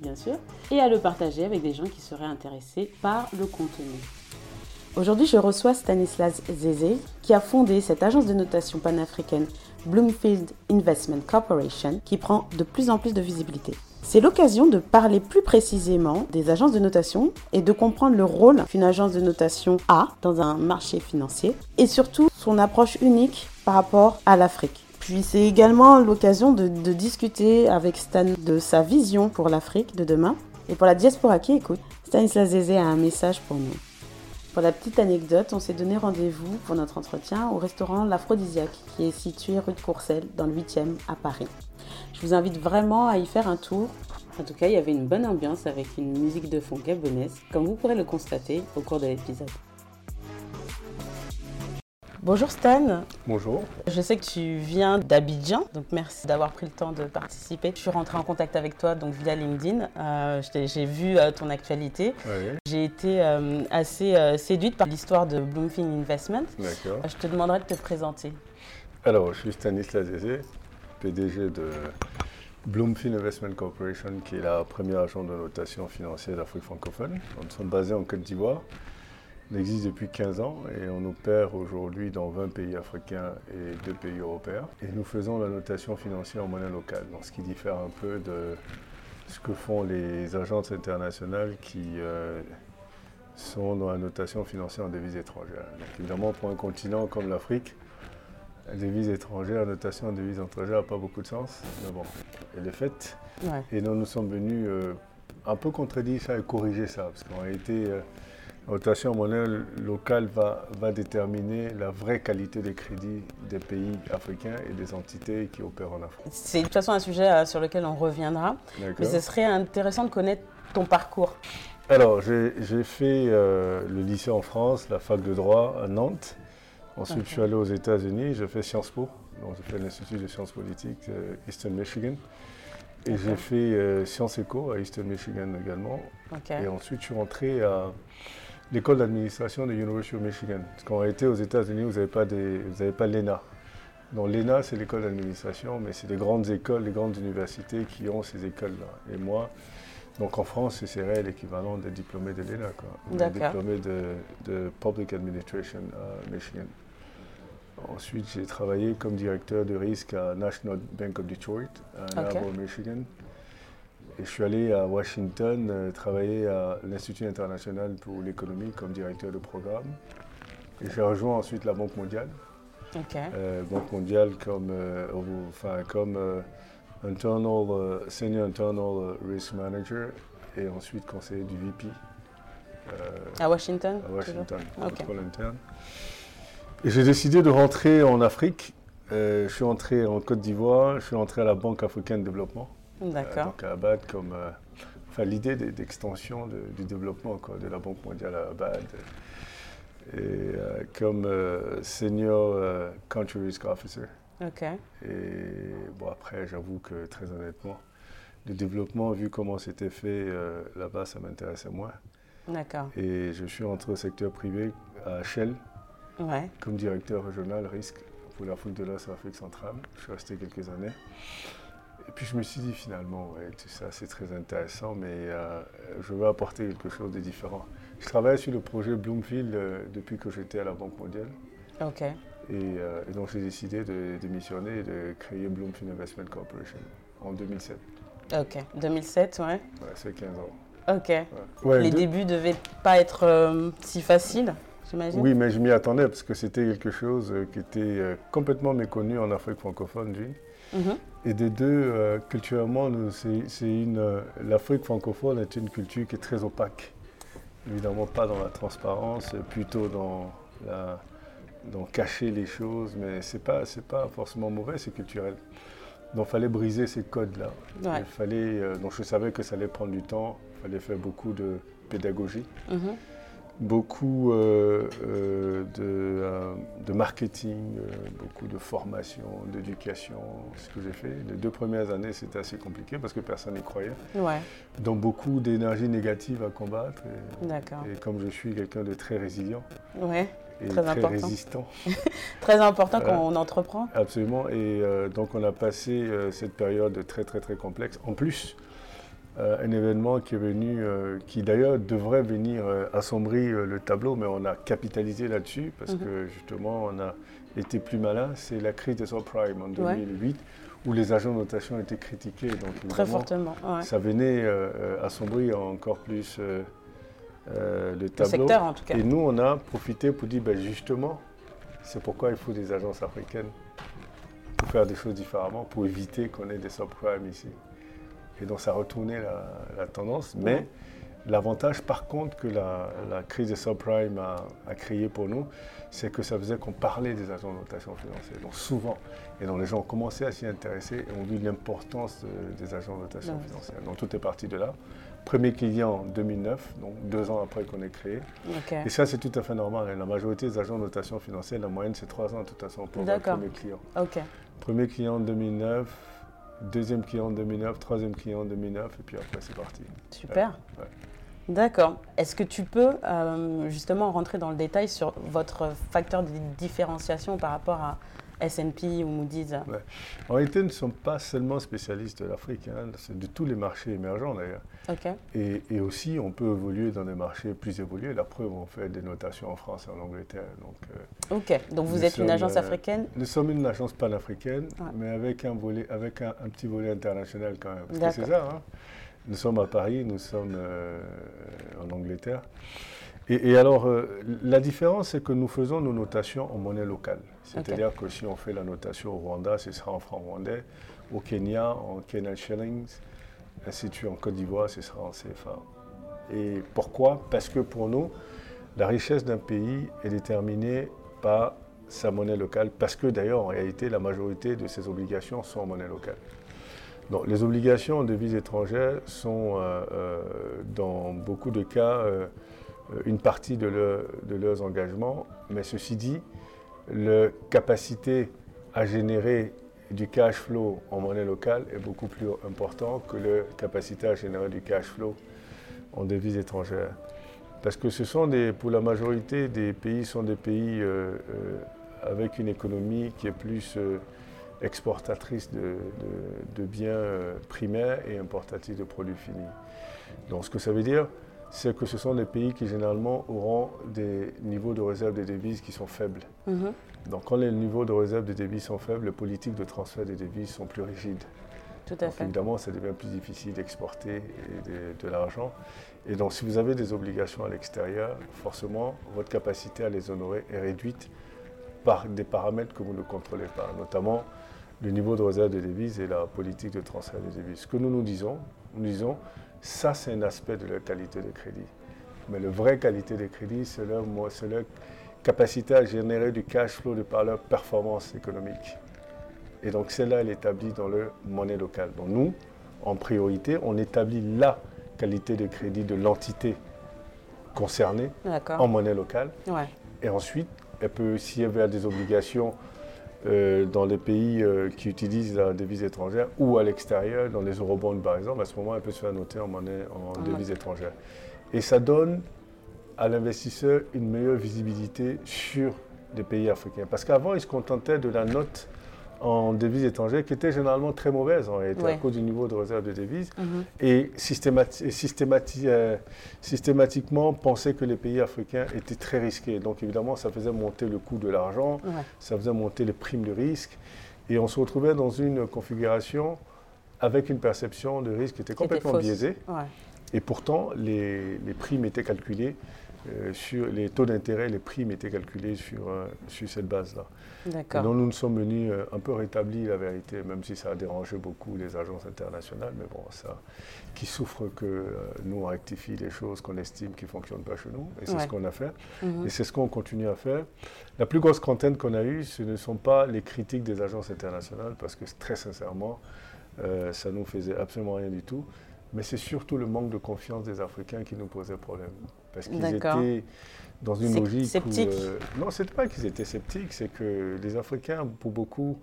bien sûr, et à le partager avec des gens qui seraient intéressés par le contenu. Aujourd'hui, je reçois Stanislas Zézé, qui a fondé cette agence de notation panafricaine Bloomfield Investment Corporation, qui prend de plus en plus de visibilité. C'est l'occasion de parler plus précisément des agences de notation et de comprendre le rôle qu'une agence de notation a dans un marché financier et surtout son approche unique par rapport à l'Afrique. Puis c'est également l'occasion de, discuter avec Stan de sa vision pour l'Afrique de demain. Et pour la diaspora qui écoute, Stanislas Zézé a un message pour nous. Pour la petite anecdote, on s'est donné rendez-vous pour notre entretien au restaurant L'Aphrodisiaque qui est situé rue de Courcelles dans le 8e à Paris. Je vous invite vraiment à y faire un tour. En tout cas, il y avait une bonne ambiance avec une musique de fond gabonaise, comme vous pourrez le constater au cours de l'épisode. Bonjour Stan. Bonjour. Je sais que tu viens d'Abidjan, donc merci d'avoir pris le temps de participer. Je suis rentrée en contact avec toi donc via LinkedIn. Euh, j'ai vu euh, ton actualité. J'ai été euh, assez séduite par l'histoire de Bloomfield Investment. D'accord. je te demanderai de te présenter. Alors, je suis Stanislas Zézé, PDG de Bloomfield Investment Corporation, qui est la première agence de notation financière d'Afrique francophone. Nous sommes basés en Côte d'Ivoire. On existe depuis 15 ans et on opère aujourd'hui dans 20 pays africains et 2 pays européens. Et nous faisons la notation financière en monnaie locale, donc ce qui diffère un peu de ce que font les agences internationales qui euh, sont dans la notation financière en devises étrangères. évidemment, pour un continent comme l'Afrique, la devise étrangère, la notation en devises étrangères n'a pas beaucoup de sens, mais bon, elle est faite. Et nous nous sommes venus euh, un peu contredire ça et corriger ça, parce qu'en réalité, euh, la rotation monnaie locale va, va déterminer la vraie qualité des crédits des pays africains et des entités qui opèrent en Afrique. C'est de toute façon un sujet euh, sur lequel on reviendra. Mais ce serait intéressant de connaître ton parcours. Alors, j'ai fait euh, le lycée en France, la fac de droit à Nantes. Ensuite, je suis allé aux États-Unis, j'ai fait Sciences Po, donc j'ai fait l'Institut de sciences politiques euh, Eastern Michigan. Et j'ai fait Sciences Éco à Eastern Michigan également. Et ensuite, je suis rentré à l'école d'administration de l'University of Michigan. Parce qu'en réalité, aux États-Unis, vous n'avez pas, pas l'ENA. Donc l'ENA, c'est l'école d'administration, mais c'est les grandes écoles, les grandes universités qui ont ces écoles-là. Et moi, donc en France, c'est l'équivalent des diplômés de l'ENA, quoi. Diplômé de, de, Public Administration à Michigan. Ensuite, j'ai travaillé comme directeur de risque à National Bank of Detroit, à Ann Arbor, Michigan. Et je suis allé à Washington euh, travailler à l'Institut international pour l'économie comme directeur de programme. Et j'ai rejoint ensuite la Banque mondiale. Euh, Banque mondiale comme, euh, enfin, comme internal, senior internal risk manager et ensuite conseiller du VP. à Washington À Washington, contrôle interne. Et j'ai décidé de rentrer en Afrique. je suis entré en Côte d'Ivoire, je suis entré à la Banque africaine de développement. D'accord. donc à Abad, comme euh, enfin, l'idée d'extension du développement quoi, de la Banque mondiale à Abad. Et euh, comme euh, senior country risk officer. Ok. Et bon, après, j'avoue que très honnêtement, le développement, vu comment c'était fait là-bas, ça m'intéressait moins. D'accord. Et je suis rentré au secteur privé à Shell ouais. comme directeur régional risque pour l'Afrique de l'Ouest et l'Afrique centrale. Je suis resté quelques années. Et puis je me suis dit finalement, ouais, tout ça c'est très intéressant, mais euh, je veux apporter quelque chose de différent. Je travaille sur le projet Bloomfield euh, depuis que j'étais à la Banque mondiale. Ok. Euh, et, donc j'ai décidé de démissionner et de créer Bloomfield Investment Corporation en 2007. Ok, 2007, ouais. Ouais, c'est 15 ans. Ok. Les débuts ne devaient pas être si faciles, j'imagine Oui, mais je m'y attendais parce que c'était quelque chose qui était complètement méconnu en Afrique francophone. Et des deux, euh, culturellement, c'est une, euh, l'Afrique francophone est une culture qui est très opaque. Évidemment, pas dans la transparence, plutôt dans, la, dans cacher les choses, mais ce n'est pas, pas forcément mauvais, c'est culturel. Donc, il fallait briser ces codes-là. Il fallait, euh, donc, je savais que ça allait prendre du temps, il fallait faire beaucoup de pédagogie. Mhm. Beaucoup euh, euh, de, marketing, beaucoup de formation, d'éducation, ce que j'ai fait. Les deux premières années, c'était assez compliqué parce que personne n'y croyait. Ouais. Donc beaucoup d'énergie négative à combattre. Et, comme je suis quelqu'un de très résilient. Ouais. Et très, résistant. très important quand on entreprend. Absolument. Et donc on a passé cette période très très très complexe. En plus, euh, un événement qui est venu, euh, qui d'ailleurs devrait venir euh, assombrir le tableau, mais on a capitalisé là-dessus parce mhm. que justement on a été plus malin. C'est la crise des subprimes en 2008 où les agents de notation étaient critiqués. Donc, Très fortement. Ça venait assombrir encore plus le tableau. Le secteur en tout cas. Et nous on a profité pour dire ben, justement, c'est pourquoi il faut des agences africaines pour faire des choses différemment, pour éviter qu'on ait des subprimes ici. Et donc ça a retourné la, tendance. Mais l'avantage par contre que la, crise des subprimes a, créé pour nous, c'est que ça faisait qu'on parlait des agents de notation financière. Donc souvent, et donc les gens ont commencé à s'y intéresser et ont vu l'importance des agents de notation financière. Donc tout est parti de là. Premier client en 2009, donc deux ans après qu'on ait créé. Et ça, c'est tout à fait normal. La majorité des agents de notation financière, la moyenne, c'est trois ans de toute façon pour le premier client. Premier client en 2009, deuxième client en 2009, troisième client en 2009, et puis après c'est parti. Super. D'accord. Est-ce que tu peux euh, justement rentrer dans le détail sur votre facteur de différenciation par rapport à S&P ou Moody's En réalité, nous ne sommes pas seulement spécialistes de l'Afrique, hein, c'est de tous les marchés émergents d'ailleurs. Et, aussi, on peut évoluer dans des marchés plus évolués. La preuve, on fait des notations en France et en Angleterre. Donc, euh, ok, donc vous êtes une agence euh, africaine Nous sommes une agence panafricaine, mais avec, un, volet, avec un, petit volet international quand même. Parce que c'est ça, hein. nous sommes à Paris, nous sommes euh, en Angleterre. Et, alors, la différence, c'est que nous faisons nos notations en monnaie locale. C'est-à-dire que si on fait la notation au Rwanda, ce sera en franc rwandais, au Kenya, en Kenyan shillings, ainsi de suite, en Côte d'Ivoire, ce sera en CFA. Et pourquoi? Parce que pour nous, la richesse d'un pays est déterminée par sa monnaie locale, parce que d'ailleurs, en réalité, la majorité de ses obligations sont en monnaie locale. Donc, les obligations en devises étrangères sont, euh, euh, dans beaucoup de cas, euh, une partie de, de, leurs engagements, mais ceci dit, la capacité à générer du cash flow en monnaie locale est beaucoup plus important que la capacité à générer du cash flow en devises étrangères. Parce que ce sont des, pour la majorité des pays, sont des pays euh, euh, avec une économie qui est plus euh, exportatrice de, biens primaires et importatrice de produits finis. Donc ce que ça veut dire, c'est que ce sont des pays qui généralement auront des niveaux de réserve de devises qui sont faibles. Mhm. Donc quand les niveaux de réserve de devises sont faibles, les politiques de transfert des devises sont plus rigides. Tout à fait. Évidemment, ça devient plus difficile d'exporter de, l'argent. Et donc si vous avez des obligations à l'extérieur, forcément, votre capacité à les honorer est réduite par des paramètres que vous ne contrôlez pas, notamment le niveau de réserve de devises et la politique de transfert des devises. Ce que nous nous disons, nous disons, ça, c'est un aspect de leur qualité de crédit. Mais la vraie qualité de crédit, c'est leur, leur, capacité à générer du cash flow de par leur performance économique. Et donc, celle-là, elle est établie dans leur monnaie locale. Donc, nous, en priorité, on établit la qualité de crédit de l'entité concernée en monnaie locale. Et ensuite, elle peut, si elle veut des obligations dans les pays euh, qui utilisent la devise étrangère ou à l'extérieur, dans les eurobonds par exemple, à ce moment, elle peut se faire noter en monnaie, en devise étrangère. Et ça donne à l'investisseur une meilleure visibilité sur les pays africains. Parce qu'avant, il se contentait de la note en devises étrangères qui était généralement très mauvaise. En réalité à cause du niveau de réserve de devises mhm. et euh, systématiquement pensait que les pays africains étaient très risqués. Donc évidemment, ça faisait monter le coût de l'argent, ça faisait monter les primes de risque. Et on se retrouvait dans une configuration avec une perception de risque qui était complètement biaisée. Et pourtant, les, les primes étaient calculées euh, sur les taux d'intérêt, les primes étaient calculés sur, euh, sur cette base-là. D'accord. Donc nous nous sommes venus euh, un peu rétablir la vérité, même si ça a dérangé beaucoup les agences internationales, mais bon, ça, qui souffre que nous on rectifie les choses qu'on estime qui ne fonctionnent pas chez nous, et c'est ce qu'on a fait, mhm. et c'est ce qu'on continue à faire. La plus grosse content qu'on a eue, ce ne sont pas les critiques des agences internationales, parce que très sincèrement, ça ne nous faisait absolument rien du tout mais c'est surtout le manque de confiance des Africains qui nous posait problème. Parce qu'ils étaient dans une logique. Sceptique. Euh, non, c'est pas qu'ils étaient sceptiques, c'est que les Africains, pour beaucoup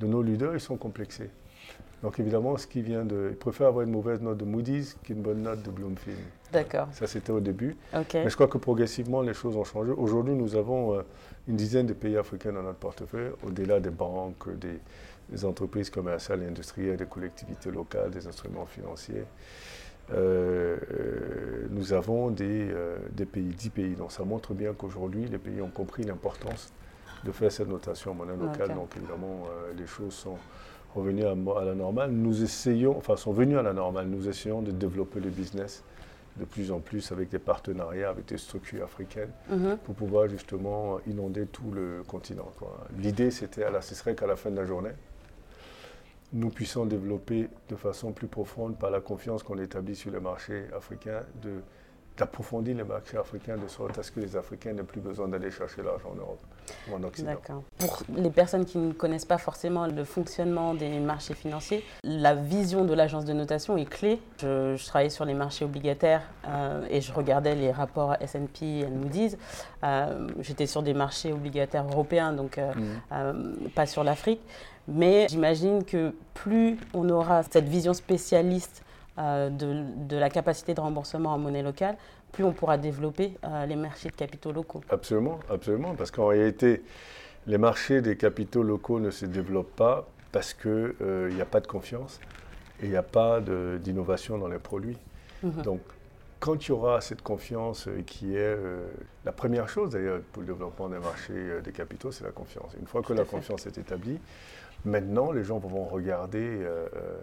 de nos leaders, ils sont complexés. Donc évidemment, ce qui vient de, ils préfèrent avoir une mauvaise note de Moody's qu'une bonne note de Bloomfield. D'accord. Ça c'était au début. Mais je crois que progressivement les choses ont changé. Aujourd'hui, nous avons euh, une dizaine de pays africains dans notre portefeuille, au-delà des banques, des, des entreprises commerciales et industrielles, des collectivités locales, des instruments financiers. Euh, euh, nous avons des, euh, des, pays, 10 pays. Donc ça montre bien qu'aujourd'hui, les pays ont compris l'importance de faire cette notation en monnaie locale. Donc évidemment, les choses sont revenues à, à, la normale. Nous essayons, enfin sont venues à la normale, nous essayons de développer le business de plus en plus avec des partenariats avec des structures africaines mhm. pour pouvoir justement inonder tout le continent. L'idée, c'était, ce serait qu'à la fin de la journée, nous puissions développer de façon plus profonde par la confiance qu'on établit sur le marché africain, d'approfondir les marchés africains de sorte à ce que les Africains n'aient plus besoin d'aller chercher l'argent en Europe ou en Occident. D'accord. Pour les personnes qui ne connaissent pas forcément le fonctionnement des marchés financiers, la vision de l'agence de notation est clé. Je, travaillais sur les marchés obligataires euh, et je regardais les rapports S&P et Moody's. Euh, j'étais sur des marchés obligataires européens, donc euh, mmh. pas sur l'Afrique. Mais j'imagine que plus on aura cette vision spécialiste euh, de, la capacité de remboursement en monnaie locale, plus on pourra développer euh, les marchés de capitaux locaux. Absolument, absolument. Parce qu'en réalité, les marchés des capitaux locaux ne se développent pas parce qu'il euh, n'y a pas de confiance et il n'y a pas d'innovation dans les produits. Mhm. Donc, quand il y aura cette confiance qui est la première chose d'ailleurs pour le développement des marchés des capitaux, c'est la confiance. Une fois que la confiance est établie, Maintenant, les gens vont regarder euh, euh,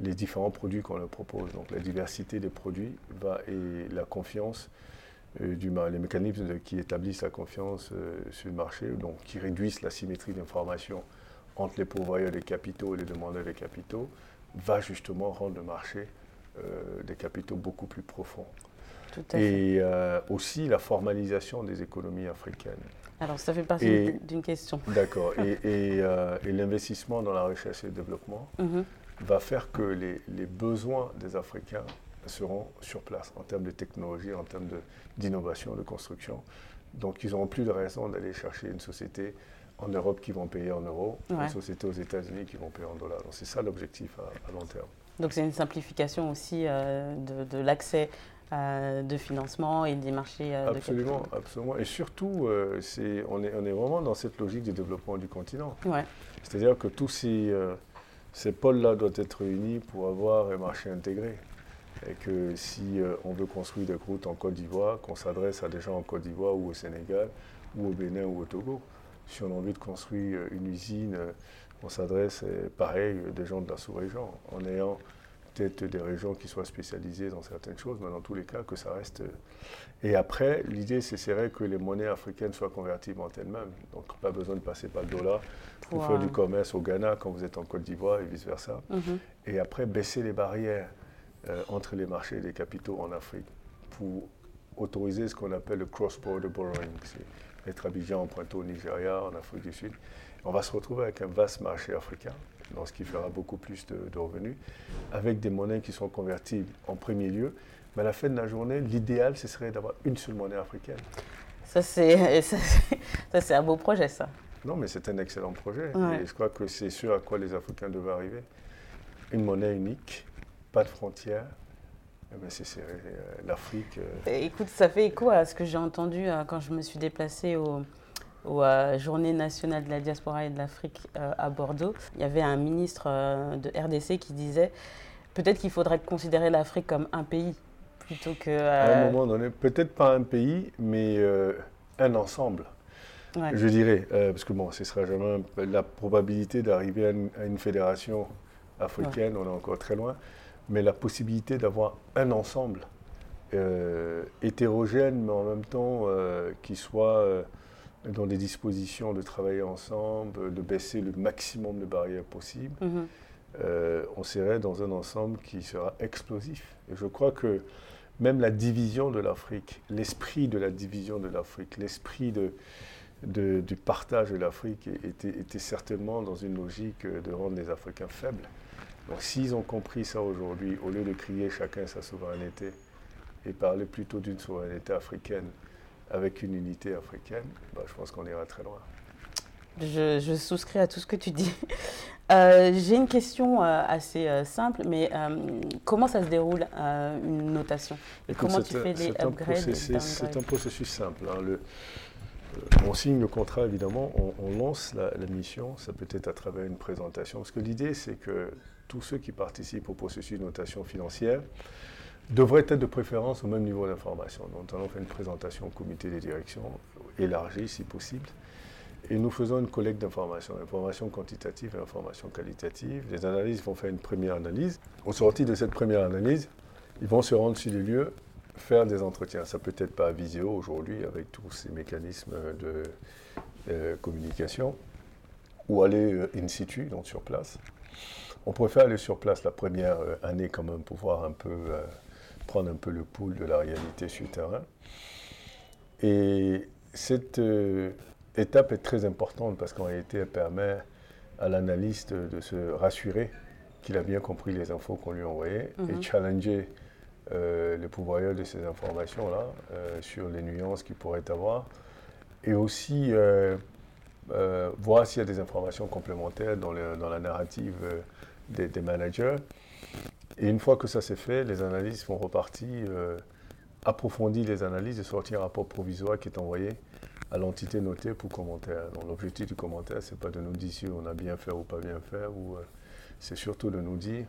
les différents produits qu'on leur propose. Donc la diversité des produits va, et la confiance euh, du les mécanismes qui établissent la confiance sur le marché, donc qui réduisent la symétrie d'information entre les pourvoyeurs des capitaux et les demandeurs des capitaux, va justement rendre le marché des capitaux beaucoup plus profond. et aussi la formalisation des économies africaines. Alors, ça fait partie d'une question. D'accord. Euh, et, l'investissement dans la recherche et le développement mhm. Va faire que les, besoins des Africains seront sur place en termes de technologie, en termes d'innovation, de, construction. Donc, ils n'auront plus de raison d'aller chercher une société en Europe qui vont payer en euros, une société aux États-Unis qui vont payer en dollars. Donc, c'est ça l'objectif à, long terme. Donc, c'est une simplification aussi euh, de l'accès euh, de financement et des marchés euh, absolument, de Absolument, Et surtout, euh, on, est, on est vraiment dans cette logique de développement du continent. C'est-à-dire que tous ces, ces pôles-là doivent être réunis pour avoir un marché intégré. Et que si on veut construire des routes en Côte d'Ivoire, qu'on s'adresse à des gens en Côte d'Ivoire ou au Sénégal ou au Bénin ou au Togo. Si on a envie de construire une usine, on s'adresse, pareil, des gens de la sous-région, en ayant peut-être des régions qui soient spécialisées dans certaines choses, mais dans tous les cas, que ça reste. Euh, et après, l'idée, c'est vrai que les monnaies africaines soient convertibles en elles-mêmes. Donc, pas besoin de passer par le dollar pour, faire du commerce au Ghana quand vous êtes en Côte d'Ivoire et vice-versa. Mhm. Et après, baisser les barrières euh, entre les marchés et les capitaux en Afrique pour autoriser ce qu'on appelle le cross-border borrowing. C'est être Abidjan emprunté au Nigeria, en Afrique du Sud. On va se retrouver avec un vaste marché africain ce qui fera beaucoup plus de, revenus, avec des monnaies qui sont convertibles en premier lieu. Mais à la fin de la journée, l'idéal, ce serait d'avoir une seule monnaie africaine. Ça, c'est, ça, un beau projet, ça. Non, mais c'est un excellent projet. Et je crois que c'est ce à quoi les Africains devraient arriver. Une monnaie unique, pas de frontières. Eh ben, c'est, euh, l'Afrique. Euh. Écoute, ça fait écho à ce que j'ai entendu euh, quand je me suis déplacée au, aux euh, Journée nationale de la diaspora et de l'Afrique euh, à Bordeaux, il y avait un ministre euh, de RDC qui disait peut-être qu'il faudrait considérer l'Afrique comme un pays plutôt que... À un moment donné, peut-être pas un pays, mais un ensemble. Je dirais, parce que bon, ce sera jamais la probabilité d'arriver à, une fédération africaine, on est encore très loin, mais la possibilité d'avoir un ensemble hétérogène, mais en même temps qui soit dans des dispositions de travailler ensemble, de baisser le maximum de barrières possibles, mhm. euh, on serait dans un ensemble qui sera explosif. Et je crois que même la division de l'Afrique, l'esprit de la division de l'Afrique, l'esprit de, du partage de l'Afrique était, était, certainement dans une logique de rendre les Africains faibles. Donc s'ils ont compris ça aujourd'hui, au lieu de crier chacun sa souveraineté et parler plutôt d'une souveraineté africaine avec une unité africaine, bah, je pense qu'on ira très loin. Je, souscris à tout ce que tu dis. Euh, j'ai une question euh, assez euh, simple, mais comment ça se déroule une notation? Et comment tu fais les upgrades C'est un processus simple. Hein. Le, on signe le contrat, évidemment, on, lance la, mission, ça peut être à travers une présentation, parce que l'idée, c'est que tous ceux qui participent au processus de notation financière devraient être de préférence au même niveau d'information. Donc, on fait une présentation au comité des directions, élargie si possible, et nous faisons une collecte d'informations, informations quantitatives et informations qualitatives. Les analystes vont faire une première analyse. Au sorti de cette première analyse, ils vont se rendre sur les lieux faire des entretiens. Ça peut être pas visio aujourd'hui avec tous ces mécanismes de euh, communication, ou aller euh, in situ, donc sur place. On préfère aller sur place la première euh, année quand même pour voir un peu, prendre un peu le pouls de la réalité sur le terrain. Et cette étape est très importante parce qu'en réalité, elle permet à l'analyste de se rassurer qu'il a bien compris les infos qu'on lui a envoyées et mhm. challenger euh, le pouvoir de ces informations-là, euh, sur les nuances qu'il pourrait avoir, et aussi euh, voir s'il y a des informations complémentaires dans, dans la narrative des, managers. Et une fois que ça s'est fait, les analystes vont repartir, approfondir les analyses et sortir un rapport provisoire qui est envoyé à l'entité notée pour commentaire. Donc l'objectif du commentaire, ce n'est pas de nous dire si on a bien fait ou pas bien fait, ou c'est surtout de nous dire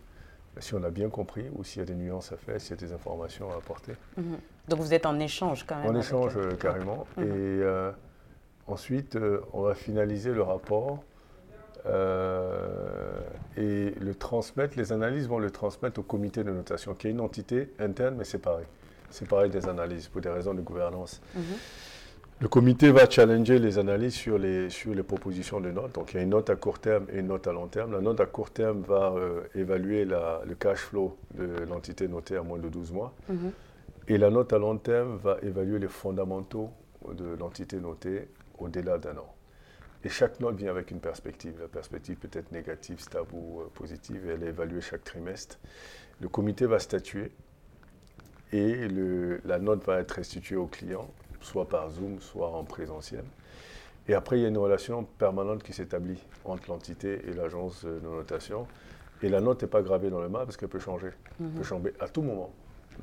si on a bien compris ou s'il y a des nuances à faire, s'il y a des informations à apporter. Mhm. Donc vous êtes en échange quand même En échange euh, carrément. Mhm. Et euh, ensuite, euh, on va finaliser le rapport et le transmettre. Les analyses vont le transmettre au comité de notation, qui est une entité interne mais séparée. Séparée des analyses pour des raisons de gouvernance. Mhm. Le comité va challenger les analyses sur les, sur les propositions de notes. Donc il y a une note à court terme et une note à long terme. La note à court terme va euh, évaluer le cash flow de l'entité notée à moins de 12 mois. Mhm. Et la note à long terme va évaluer les fondamentaux de l'entité notée au-delà d'un an. Et chaque note vient avec une perspective. La perspective peut être négative, stable ou euh, positive. elle est évaluée chaque trimestre. Le comité va statuer et le, la note va être restituée au client soit par Zoom, soit en présentiel. Et après, il y a une relation permanente qui s'établit entre l'entité et l'agence de notation. Et la note n'est pas gravée dans le marbre parce qu'elle peut changer. Elle peut mhm. changer à tout moment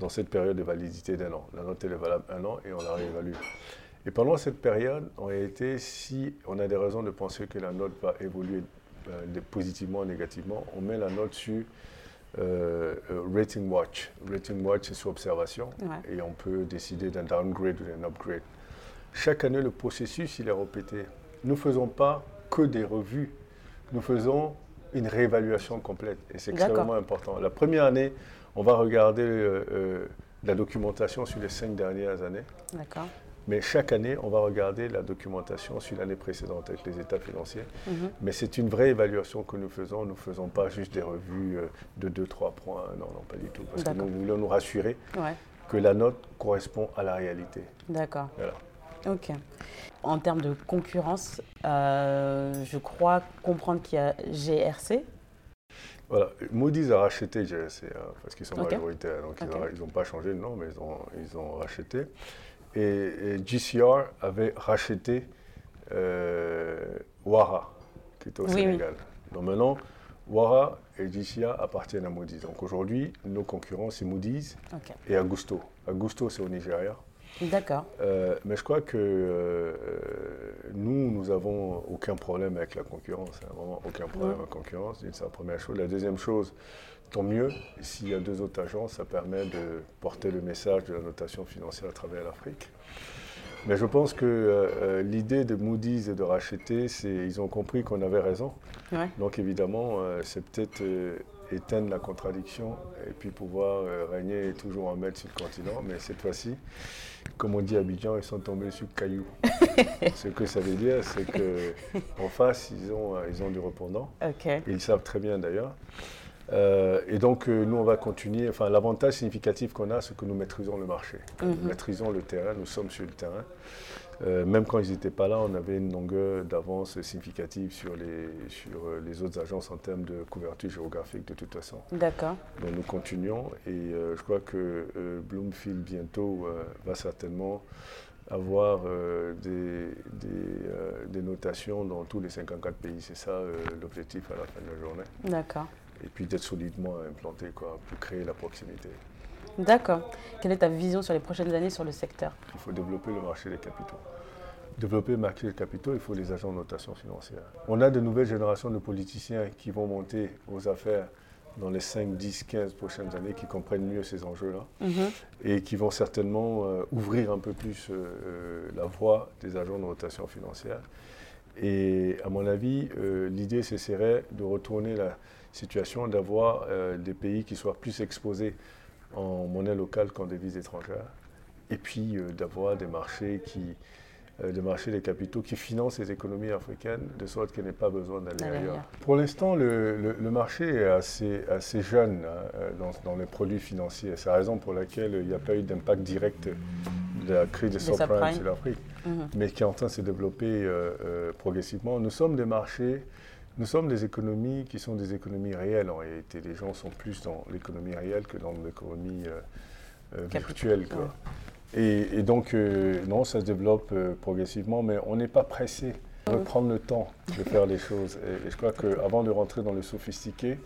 dans cette période de validité d'un an. La note est valable un an et on la réévalue. Et pendant cette période, en réalité, si on a des raisons de penser que la note va évoluer euh, positivement ou négativement, on met la note sur euh, euh, rating watch. Rating watch, c'est sur observation et on peut décider d'un downgrade ou d'un upgrade. Chaque année, le processus, il est répété. Nous ne faisons pas que des revues, nous faisons une réévaluation complète et c'est extrêmement important. La première année, on va regarder euh, la documentation sur les cinq dernières années. D'accord. Mais chaque année, on va regarder la documentation sur l'année précédente avec les états financiers. Mhm. Mais c'est une vraie évaluation que nous faisons. Nous ne faisons pas juste des revues euh, de 2-3 points. Non, non, pas du tout. Parce que nous voulons nous rassurer que la note correspond à la réalité. D'accord. Voilà. Ok. En termes de concurrence, euh, je crois comprendre qu'il y a GRC. Voilà, Moody's a racheté GRC hein, parce qu'ils sont majoritaires, donc ils n'ont pas changé de nom, mais ils ont, ils ont racheté et, GCR avait racheté euh, Wara, qui est au Sénégal. Donc maintenant, Wara et GCR appartiennent à Moody's. Donc aujourd'hui, nos concurrents, c'est Moody's et Augusto. Augusto, c'est au Nigeria. D'accord. Euh, mais je crois que euh, nous, nous n'avons aucun problème avec la concurrence. Hein, vraiment aucun problème avec la concurrence. C'est la première chose. La deuxième chose, tant mieux. S'il y a deux autres agences, ça permet de porter le message de la notation financière à travers l'Afrique. Mais je pense que euh, euh, l'idée de Moody's et de racheter, c'est ils ont compris qu'on avait raison. Donc évidemment, euh, c'est peut-être éteindre la contradiction et puis pouvoir régner toujours en maître sur le continent. Mais cette fois-ci, comme on dit à Abidjan, ils sont tombés sur le caillou. Ce que ça veut dire, c'est qu'en face, ils ont, ils ont du répondant. Ils savent très bien d'ailleurs. Euh, et donc, euh, nous, on va continuer. Enfin, l'avantage significatif qu'on a, c'est que nous maîtrisons le marché. Nous Mhm. maîtrisons le terrain, nous sommes sur le terrain. Euh, même quand ils n'étaient pas là, on avait une longueur d'avance significative sur, les, sur les autres agences en termes de couverture géographique, de toute façon. D'accord. Donc, nous continuons. Et je crois que Bloomfield, bientôt, va certainement avoir euh, des, des, euh, des notations dans tous les 54 pays. C'est ça euh, l'objectif à la fin de la journée D'accord. Et puis d'être solidement implanté quoi, pour créer la proximité. D'accord. Quelle est ta vision sur les prochaines années sur le secteur? Il faut développer le marché des capitaux. Développer le marché des capitaux, il faut les agents de notation financière. On a de nouvelles générations de politiciens qui vont monter aux affaires dans les 5, 10, 15 prochaines années, qui comprennent mieux ces enjeux-là Mhm. et qui vont certainement euh, ouvrir un peu plus euh, euh, la voie des agents de notation financière. Et à mon avis, euh, l'idée, ce serait de retourner la situation, d'avoir euh, des pays qui soient plus exposés en monnaie locale qu'en devises étrangères, et puis euh, d'avoir des marchés qui, euh, des marchés des capitaux qui financent les économies africaines, de sorte qu'elles n'aient pas besoin d'aller ailleurs. Pour l'instant, le, le- le marché est assez, assez jeune hein, dans, dans les produits financiers. C'est la raison pour laquelle il n'y a pas eu d'impact direct de la crise des subprimes sur l'Afrique Mhm. mais qui est en train de se développer euh, euh, progressivement. Nous sommes des marchés, nous sommes des économies qui sont des économies réelles en réalité. Les gens sont plus dans l'économie réelle que dans l'économie euh, euh, virtuelle. quoi. Et, et donc, euh, non, ça se développe euh, progressivement, mais on n'est pas pressé. On veut prendre le temps de faire les choses. Et, et je crois qu'avant de rentrer dans le sophistiqué,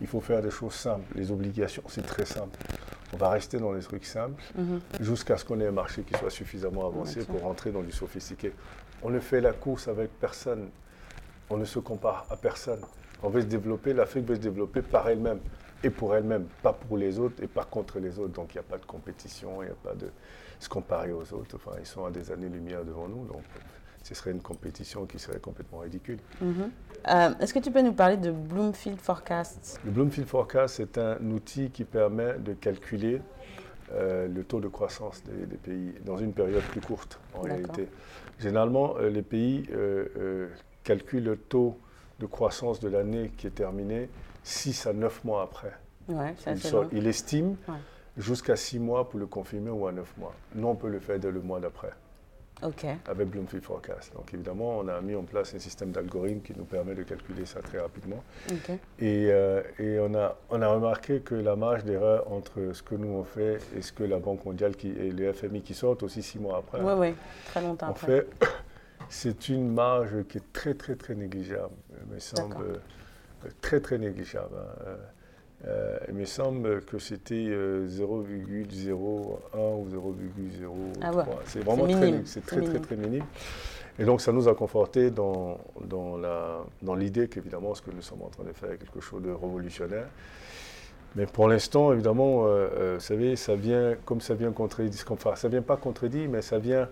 il faut faire des choses simples. Les obligations, c'est très simple. On va rester dans les trucs simples Mhm. jusqu'à ce qu'on ait un marché qui soit suffisamment avancé pour rentrer dans du sophistiqué. On ne fait la course avec personne. On ne se compare à personne. On veut se développer, l'Afrique veut se développer par elle-même et pour elle-même, pas pour les autres et pas contre les autres. Donc il n'y a pas de compétition, il n'y a pas de se comparer aux autres. Enfin, ils sont à des années-lumière devant nous, donc ce serait une compétition qui serait complètement ridicule. Mhm. Euh, Est-ce que tu peux nous parler de Bloomfield Forecast Le Bloomfield Forecast, c'est un outil qui permet de calculer euh, le taux de croissance des, des pays dans une période plus courte, en réalité. Généralement, euh, les pays calculent le taux de croissance de l'année qui est terminée 6 à 9 mois après. Ouais, Il, sort- estime Ouais. jusqu'à 6 mois pour le confirmer ou à 9 mois. Nous, on peut le faire dès le mois d'après avec Bloomfield Forecast. Donc évidemment, on a mis en place un système d'algorithme qui nous permet de calculer ça très rapidement. Et, euh, et on, a, on a remarqué que la marge d'erreur entre ce que nous on fait et ce que la Banque mondiale qui, et le FMI qui sortent aussi six mois après, Ouais, ouais. Très longtemps après. fait, c'est une marge qui est très très très négligeable. Il me semble euh, très très négligeable. hein. Euh, euh, il me semble que c'était euh, 0,01 ou 0,03. Ah ouais. C'est vraiment très, minime. très, très minime. très minime. Et donc ça nous a conforté dans, dans, l'idée qu'évidemment ce que nous sommes en train de faire est quelque chose de révolutionnaire. Mais pour l'instant, évidemment, euh, euh, vous savez, ça vient, comme ça vient contredire, enfin, ça vient pas contredire, mais ça vient,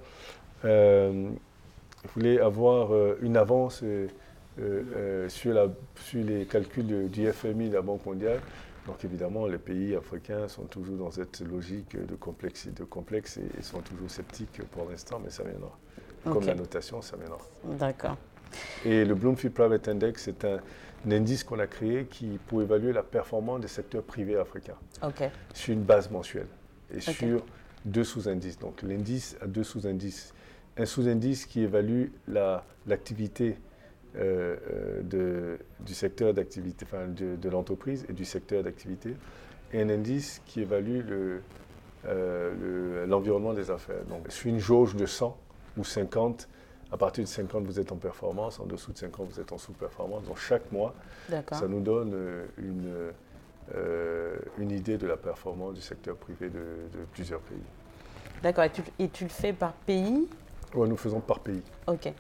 euh, vous voulez avoir euh, une avance euh, euh, sur, la, sur les calculs du FMI, de la Banque mondiale. Donc évidemment, les pays africains sont toujours dans cette logique de complexe, de complexe et, et sont toujours sceptiques pour l'instant, mais ça viendra. Comme la notation, ça viendra. D'accord. Et le Bloomfield Private Index, c'est un, un indice qu'on a créé qui, pour évaluer la performance des secteurs privés africains Ok. sur une base mensuelle et sur deux sous-indices. Donc l'indice a deux sous-indices. Un sous-indice qui évalue la- l'activité euh, euh, de- du secteur d'activité, enfin de, de l'entreprise et du secteur d'activité, et un indice qui évalue le, euh, le- l'environnement des affaires. Donc sur une jauge de 100 ou 50, à partir de 50, vous êtes en performance, en dessous de 50, vous êtes en sous-performance. Donc chaque mois, ça nous donne une, euh, une idée de la performance du secteur privé de, de plusieurs pays. D'accord. Et tu le fais par pays Ouais, nous faisons par pays. Ok.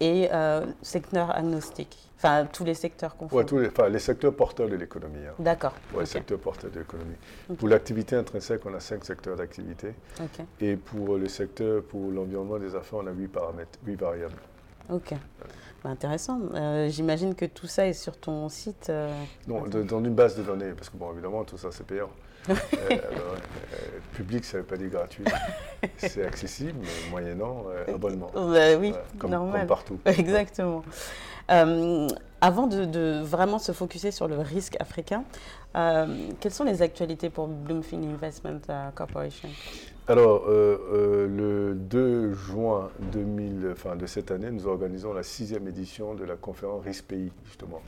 Et euh, secteur agnostique Enfin, tous les secteurs confondus tous les, enfin, les secteurs porteurs de l'économie. hein. D'accord. Ok. secteurs porteurs de l'économie. Pour l'activité intrinsèque, on a cinq secteurs d'activité. Ok. Et pour le secteur, pour l'environnement des affaires, on a huit paramètres, huit variables. Ok. Bah, intéressant. Euh, J'imagine que tout ça est sur ton site. euh, Non, de- dans une base de données, parce que bon, évidemment, tout ça, c'est payant. Euh, euh, public, ça ne veut pas dire gratuit. C'est accessible, mais moyennant euh, abonnement. Bah oui, comme, normal. comme partout. Exactement. Euh, avant de, vraiment se focuser sur le risque africain, quelles sont les actualités pour Bloomfield Investment Corporation? Alors, le 2 juin 2000, enfin, de cette année, nous organisons la sixième édition de la conférence Pays, justement.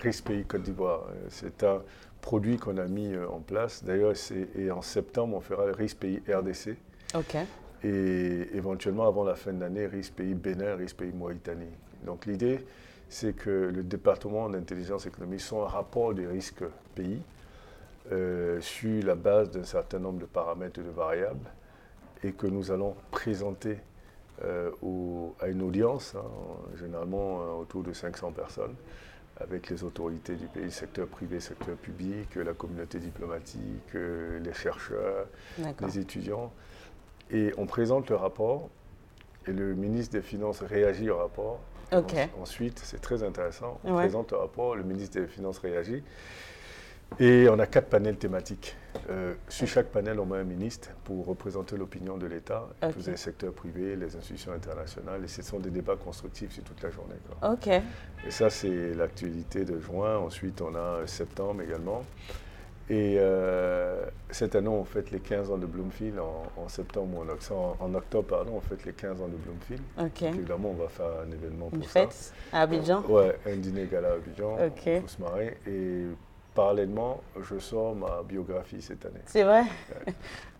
Pays Côte d'Ivoire. C'est un produit qu'on a mis en place. D'ailleurs, et en septembre, on fera le Risque Pays RDC. OK et éventuellement avant la fin de l'année, risque pays Bénin, risque pays Mauritanie. Donc l'idée, c'est que le département d'intelligence économique soit un rapport des risques pays euh, sur la base d'un certain nombre de paramètres et de variables et que nous allons présenter euh, à une audience, hein, généralement euh, autour de 500 personnes, avec les autorités du pays, secteur privé, secteur public, la communauté diplomatique, les chercheurs, les étudiants, et on présente le rapport et le ministre des Finances réagit au rapport. ensuite, c'est très intéressant, on présente le rapport, le ministre des Finances réagit. Et on a quatre panels thématiques. Euh, sur chaque panel, on met un ministre pour représenter l'opinion de l'État, okay. les secteurs privés, les institutions internationales. Et ce sont des débats constructifs sur toute la journée. OK. Et ça, c'est l'actualité de juin. Ensuite, on a septembre également. Et euh, cette année, on fête les 15 ans de Bloomfield en, septembre ou en, en, octobre, pardon, on fête les 15 ans de Bloomfield. Ok. évidemment, on va faire un événement pour Une fête à Abidjan Oui, Ouais, un dîner gala à Abidjan. Ok. Pour se marrer. Et parallèlement, je sors ma biographie cette année. C'est vrai?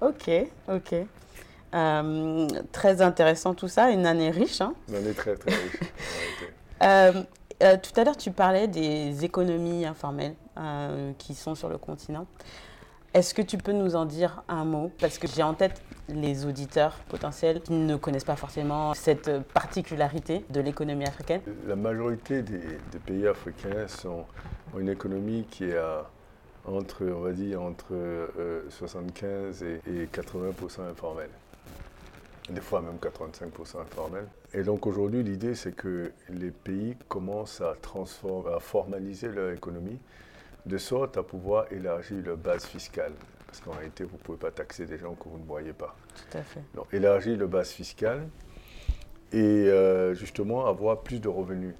Ok, ok. Euh, très intéressant tout ça, une année riche. Hein une année très très riche. euh, euh, tout à l'heure, tu parlais des économies informelles qui sont sur le continent. Est-ce que tu peux nous en dire un mot? Parce que j'ai en tête les auditeurs potentiels qui ne connaissent pas forcément cette particularité de l'économie africaine. La majorité des, pays africains ont une économie qui est entre, on va dire, entre 75 euh, et, et 80% informelle des fois même 85% informel. Et donc aujourd'hui, l'idée, c'est que les pays commencent à, transformer, à formaliser leur économie de sorte à pouvoir élargir leur base fiscale. Parce qu'en réalité, vous ne pouvez pas taxer des gens que vous ne voyez pas. Tout à fait. Donc élargir leur base fiscale et euh, justement avoir plus de revenus.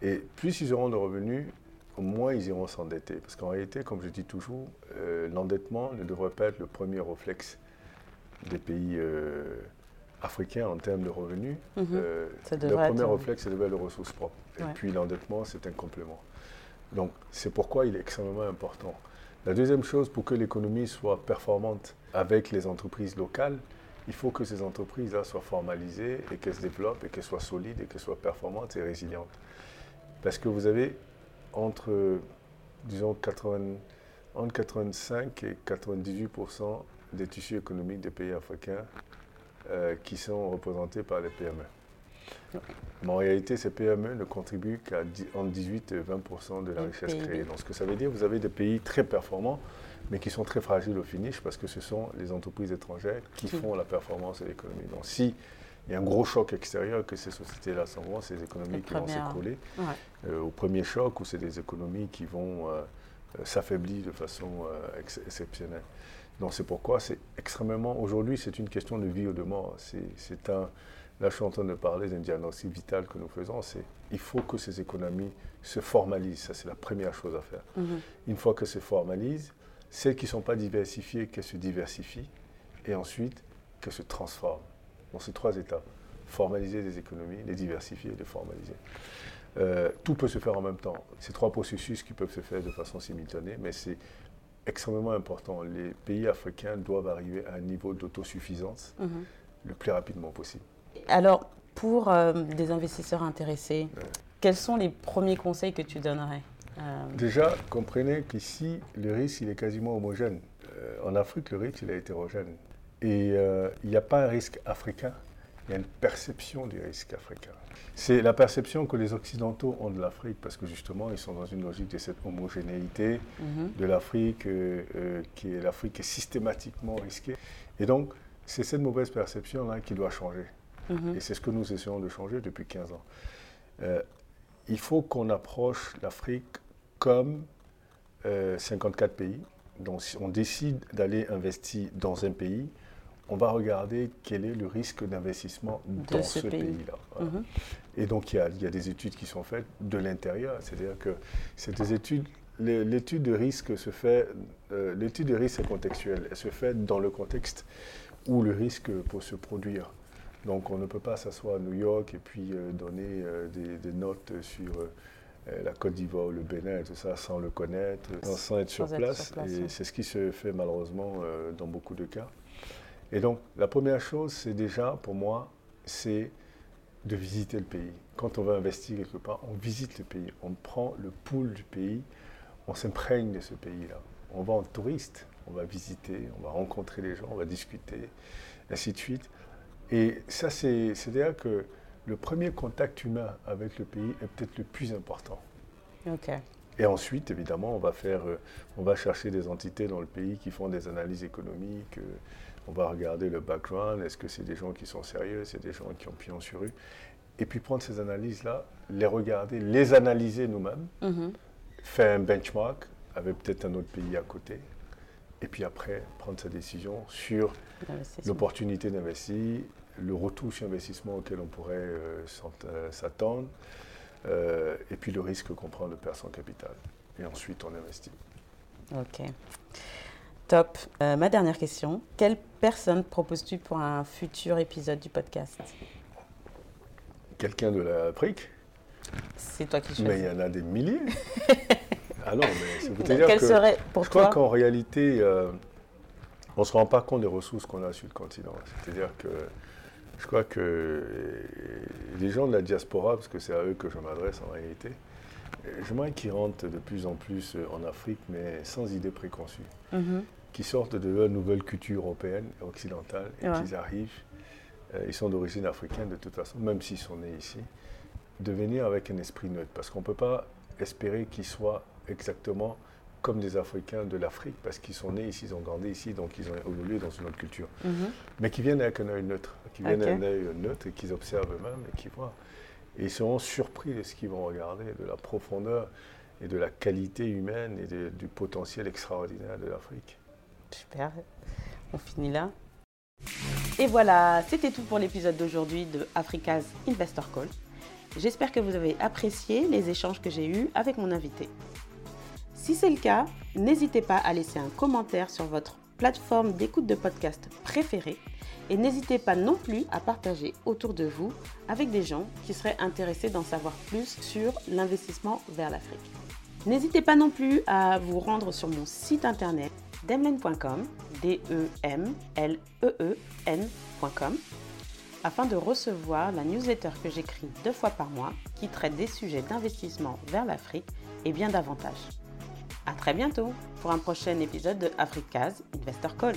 Et plus ils auront de revenus, moins ils iront s'endetter. Parce qu'en réalité, comme je dis toujours, euh, l'endettement ne devrait pas être le premier réflexe des pays euh, africain en termes de revenus, mhm. le premier réflexe, c'est de les ressources propres. Et puis l'endettement, c'est un complément. Donc c'est pourquoi il est extrêmement important. La deuxième chose, pour que l'économie soit performante avec les entreprises locales, il faut que ces entreprises-là soient formalisées et qu'elles se développent et qu'elles soient solides et qu'elles soient performantes et résilientes. Parce que vous avez entre, disons, 80, entre 85 et 98% des tissus économiques des pays africains euh, qui sont représentés par les PME. Mais en réalité, ces PME ne contribuent qu'à entre 18 et 20% de la richesse créée. Donc, ce que ça veut dire, vous avez des pays très performants, mais qui sont très fragiles au finish parce que ce sont les entreprises étrangères qui font la performance de l'économie. Donc, si il y a un gros choc extérieur que ces sociétés-là s'en vont, ces économies qui vont s'écrouler, euh, au premier choc, ou c'est des économies qui vont euh, s'affaiblir de façon exceptionnelle. Donc c'est pourquoi c'est extrêmement, aujourd'hui c'est une question de vie ou de mort. C'est un, là je suis en train de parler d'un diagnostic vital que nous faisons, c'est il faut que ces économies se formalisent, ça c'est la première chose à faire. Mhm. Une fois que se formalisent, celles qui ne sont pas diversifiées, qu'elles se diversifient, et ensuite qu'elles se transforment. Dans ces trois étapes, formaliser des économies, les diversifier et les formaliser. Euh, tout peut se faire en même temps. C'est trois processus qui peuvent se faire de façon simultanée, mais c'est extrêmement important. Les pays africains doivent arriver à un niveau d'autosuffisance mhm. le plus rapidement possible. Alors, pour euh, des investisseurs intéressés, quels sont les premiers conseils que tu donnerais euh? Déjà, comprenez qu'ici, le risque, il est quasiment homogène. Euh, en Afrique, le risque, il est hétérogène. Et il n'y a pas un risque africain, il y a une perception du risque africain. C'est la perception que les Occidentaux ont de l'Afrique, parce que justement, ils sont dans une logique de cette homogénéité mhm. de l'Afrique, euh, euh, qui est l'Afrique est systématiquement risquée. Et donc, c'est cette mauvaise perception-là qui doit changer. Mhm. Et c'est ce que nous essayons de changer depuis 15 ans. Euh, il faut qu'on approche l'Afrique comme 54 pays. Donc, si on décide d'aller investir dans un pays, on va regarder quel est le risque d'investissement dans ce, pays-là. Mhm. Et donc, il y, a, des études qui sont faites de l'intérieur. C'est-à-dire que c'est des études. L'étude de risque se fait, euh, l'étude de risque est contextuelle. Elle se fait dans le contexte où le risque peut se produire. Donc, on ne peut pas s'asseoir à New York et puis euh, donner euh, des, notes sur la Côte d'Ivoire, le Bénin, et tout ça, sans le connaître, sans, être, sur, place. Et c'est ce qui se fait malheureusement dans beaucoup de cas. Et donc, la première chose, c'est déjà, pour moi, c'est de visiter le pays. Quand on va investir quelque part, on visite le pays, on prend le pouls du pays, on s'imprègne de ce pays-là. On va en touriste, on va visiter, on va rencontrer les gens, on va discuter, ainsi de suite. Et ça, c'est-à-dire que le premier contact humain avec le pays est peut-être le plus important. OK. Et ensuite, évidemment, on va, faire, euh, on va chercher des entités dans le pays qui font des analyses économiques, euh, on va regarder le background, est-ce que c'est des gens qui sont sérieux, c'est des gens qui ont pignon sur rue. Et puis prendre ces analyses-là, les regarder, les analyser nous-mêmes, mhm. faire un benchmark avec peut-être un autre pays à côté. Et puis après, prendre sa décision sur l'opportunité d'investir, le retour sur investissement auquel on pourrait euh, euh, s'attendre, euh, et puis le risque qu'on prend de perdre son capital. Et ensuite, on investit. Ok. Top. Euh, ma dernière question. Quelle personne proposes-tu pour un futur épisode du podcast? Quelqu'un de l'Afrique C'est toi qui choisis. Mais il y en a des milliers. ah non, mais c'est vous dire Quelle serait pour je toi crois qu'en réalité, euh, on ne se rend pas compte des ressources qu'on a sur le continent. C'est-à-dire que je crois que les gens de la diaspora, parce que c'est à eux que je m'adresse en réalité, j'aimerais qu'ils rentrent de plus en plus en Afrique, mais sans idée préconçue. Mhm qui sortent de leur nouvelle culture européenne et occidentale et qui arrivent, euh, ils sont d'origine africaine de toute façon, même s'ils sont nés ici, de venir avec un esprit neutre. Parce qu'on ne peut pas espérer qu'ils soient exactement comme des Africains de l'Afrique, parce qu'ils sont nés ici, ils ont grandi ici, donc ils ont évolué dans une autre culture. Mhm. Mais qui viennent avec un œil neutre, qui viennent avec un œil neutre et qu'ils observent eux-mêmes et qui voient. Et ils seront surpris de ce qu'ils vont regarder, de la profondeur et de la qualité humaine et du potentiel extraordinaire de l'Afrique. Super. On finit là. Et voilà, c'était tout pour l'épisode d'aujourd'hui de Africa's Investor Call. J'espère que vous avez apprécié les échanges que j'ai eus avec mon invité. Si c'est le cas, n'hésitez pas à laisser un commentaire sur votre plateforme d'écoute de podcast préférée et n'hésitez pas non plus à partager autour de vous avec des gens qui seraient intéressés d'en savoir plus sur l'investissement vers l'Afrique. N'hésitez pas non plus à vous rendre sur mon site internet demlen.com, D-E-M-L-E-E-N.com, afin de recevoir la newsletter que j'écris deux fois par mois qui traite des sujets d'investissement vers l'Afrique et bien davantage. A très bientôt pour un prochain épisode de Africa's Investor Call.